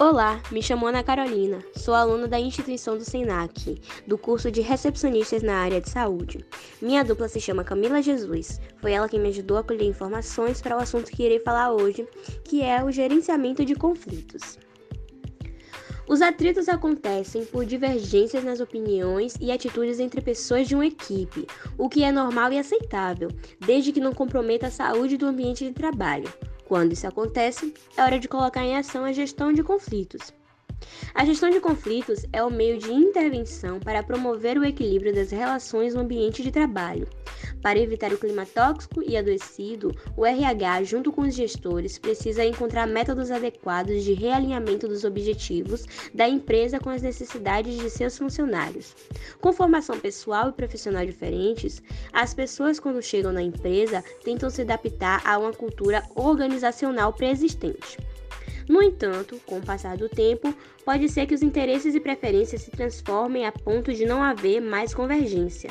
Olá, me chamo Ana Carolina, sou aluna da instituição do SENAC, do curso de recepcionistas na área de saúde. Minha dupla se chama Camila Jesus, foi ela quem me ajudou a colher informações para o assunto que irei falar hoje, que é o gerenciamento de conflitos. Os atritos acontecem por divergências nas opiniões e atitudes entre pessoas de uma equipe, o que é normal e aceitável, desde que não comprometa a saúde do ambiente de trabalho. Quando isso acontece, é hora de colocar em ação a gestão de conflitos. A gestão de conflitos é o meio de intervenção para promover o equilíbrio das relações no ambiente de trabalho. Para evitar o clima tóxico e adoecido, o RH, junto com os gestores, precisa encontrar métodos adequados de realinhamento dos objetivos da empresa com as necessidades de seus funcionários. Com formação pessoal e profissional diferentes, as pessoas, quando chegam na empresa, tentam se adaptar a uma cultura organizacional pré-existente. No entanto, com o passar do tempo, pode ser que os interesses e preferências se transformem a ponto de não haver mais convergência.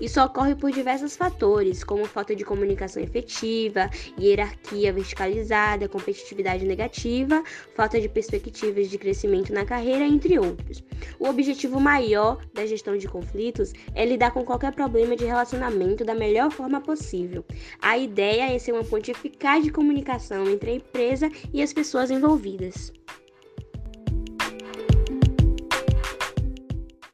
Isso ocorre por diversos fatores, como falta de comunicação efetiva, hierarquia verticalizada, competitividade negativa, falta de perspectivas de crescimento na carreira, entre outros. O objetivo maior da gestão de conflitos é lidar com qualquer problema de relacionamento da melhor forma possível. A ideia é ser uma ponte eficaz de comunicação entre a empresa e as pessoas envolvidas.